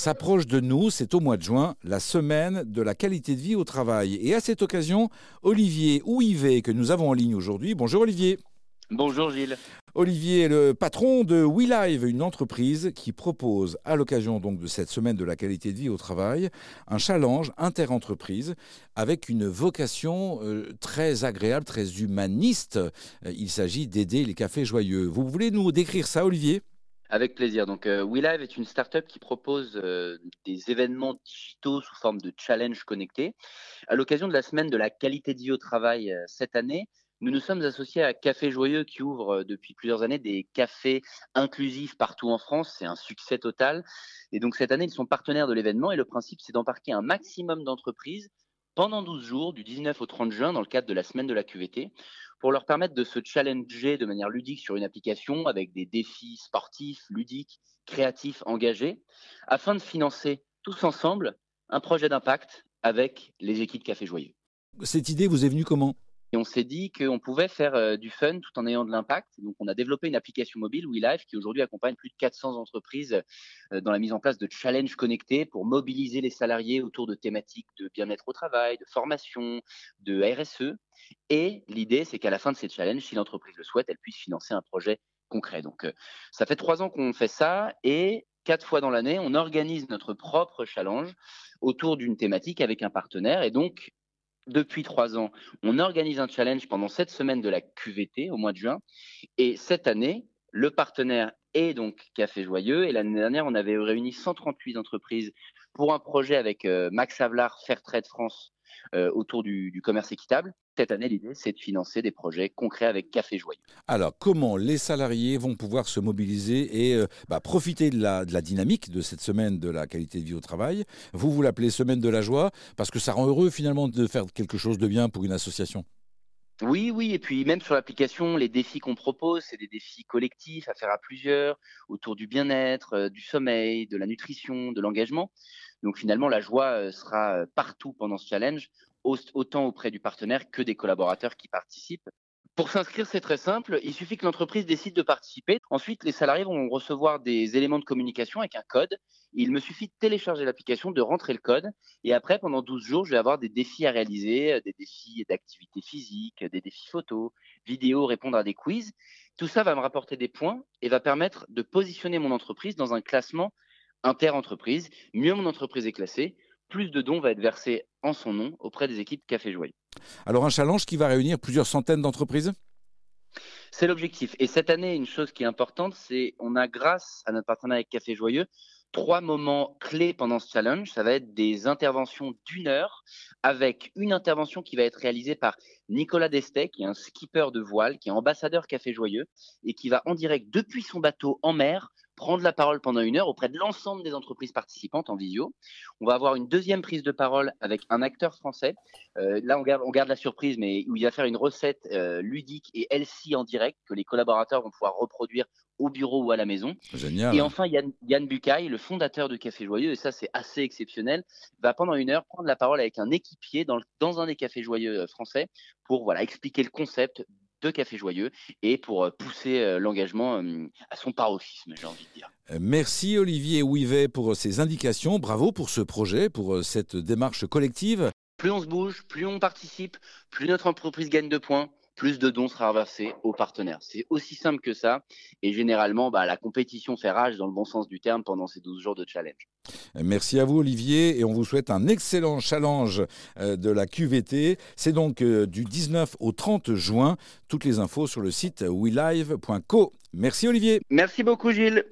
s'approche de nous, c'est au mois de juin, la semaine de la qualité de vie au travail. Et à cette occasion, Olivier Ouivet, que nous avons en ligne aujourd'hui. Bonjour Olivier. Bonjour Gilles. Olivier est le patron de WeLive, une entreprise qui propose, à l'occasion donc de cette semaine de la qualité de vie au travail, un challenge inter-entreprise avec une vocation euh, très agréable, très humaniste. Euh, il s'agit d'aider les cafés joyeux. Vous voulez nous décrire ça, Olivier? Avec plaisir. Donc, euh, WeLive est une startup qui propose des événements digitaux sous forme de challenge connectés. À l'occasion de la semaine de la qualité de vie au travail cette année, nous nous sommes associés à Café Joyeux qui ouvre euh, depuis plusieurs années des cafés inclusifs partout en France. C'est un succès total. Et donc cette année, ils sont partenaires de l'événement et le principe, c'est d'embarquer un maximum d'entreprises pendant 12 jours, du 19 au 30 juin, dans le cadre de la semaine de la QVT, pour leur permettre de se challenger de manière ludique sur une application avec des défis sportifs, ludiques, créatifs, engagés, afin de financer tous ensemble un projet d'impact avec les équipes Café Joyeux. Cette idée vous est venue comment? Et on s'est dit qu'on pouvait faire euh, du fun tout en ayant de l'impact. Donc, on a développé une application mobile, WeLife, qui aujourd'hui accompagne plus de 400 entreprises euh, dans la mise en place de challenges connectés pour mobiliser les salariés autour de thématiques de bien-être au travail, de formation, de RSE. Et l'idée, c'est qu'à la fin de ces challenges, si l'entreprise le souhaite, elle puisse financer un projet concret. Donc, euh, ça fait trois ans qu'on fait ça et quatre fois dans l'année, on organise notre propre challenge autour d'une thématique avec un partenaire. Et donc, depuis trois ans, on organise un challenge pendant cette semaine de la QVT au mois de juin. Et cette année, le partenaire est donc Café Joyeux. Et l'année dernière, on avait réuni 138 entreprises pour un projet avec euh, Max Havelaar, Fairtrade France, euh, autour du, commerce équitable. Cette année, l'idée, c'est de financer des projets concrets avec Café Joyeux. Alors, comment les salariés vont pouvoir se mobiliser et euh, bah, profiter de la, de la, dynamique de cette semaine de la qualité de vie au travail? Vous, vous l'appelez semaine de la joie parce que ça rend heureux finalement de faire quelque chose de bien pour une association? Oui, oui, et puis même sur l'application, les défis qu'on propose, c'est des défis collectifs à faire à plusieurs, autour du bien-être, euh, du sommeil, de la nutrition, de l'engagement. Donc finalement, la joie euh, sera euh, partout pendant ce challenge, autant auprès du partenaire que des collaborateurs qui participent. Pour s'inscrire, c'est très simple. Il suffit que l'entreprise décide de participer. Ensuite, les salariés vont recevoir des éléments de communication avec un code. Il me suffit de télécharger l'application, de rentrer le code. Et après, pendant 12 jours, je vais avoir des défis à réaliser, euh, des défis d'activité physique, des défis photo, vidéo, répondre à des quiz. Tout ça va me rapporter des points et va permettre de positionner mon entreprise dans un classement inter-entreprise. Mieux mon entreprise est classée, plus de dons va être versé en son nom auprès des équipes Café Joyeux. Alors un challenge qui va réunir plusieurs centaines d'entreprises? C'est l'objectif. Et cette année, une chose qui est importante, c'est on a grâce à notre partenariat avec Café Joyeux trois moments clés pendant ce challenge. Ça va être des interventions d'une heure avec une intervention qui va être réalisée par Nicolas Destet, qui est un skipper de voile, qui est ambassadeur Café Joyeux et qui va en direct depuis son bateau en mer prendre la parole pendant une heure auprès de l'ensemble des entreprises participantes en visio. On va avoir une deuxième prise de parole avec un acteur français. Euh, là, on garde, on garde, la surprise, mais où il va faire une recette euh, ludique et LC en direct que les collaborateurs vont pouvoir reproduire au bureau ou à la maison. Génial. Et enfin, Yann, Yann Bucaille, le fondateur de Café Joyeux, et ça c'est assez exceptionnel, va pendant une heure prendre la parole avec un équipier dans, dans un des cafés joyeux euh, français pour voilà expliquer le concept de Café Joyeux et pour euh, pousser euh, l'engagement euh, à son paroxysme, j'ai envie de dire. Merci Olivier Ouivet pour ces indications. Bravo pour ce projet, pour cette démarche collective. Plus on se bouge, plus on participe, plus notre entreprise gagne de points plus de dons sera versé aux partenaires. C'est aussi simple que ça. Et généralement, bah, la compétition fait rage dans le bon sens du terme pendant ces 12 jours de challenge. Merci à vous, Olivier. Et on vous souhaite un excellent challenge euh, de la QVT. C'est donc euh, du 19 au 30 juin. Toutes les infos sur le site welive.co. Merci, Olivier. Merci beaucoup, Gilles.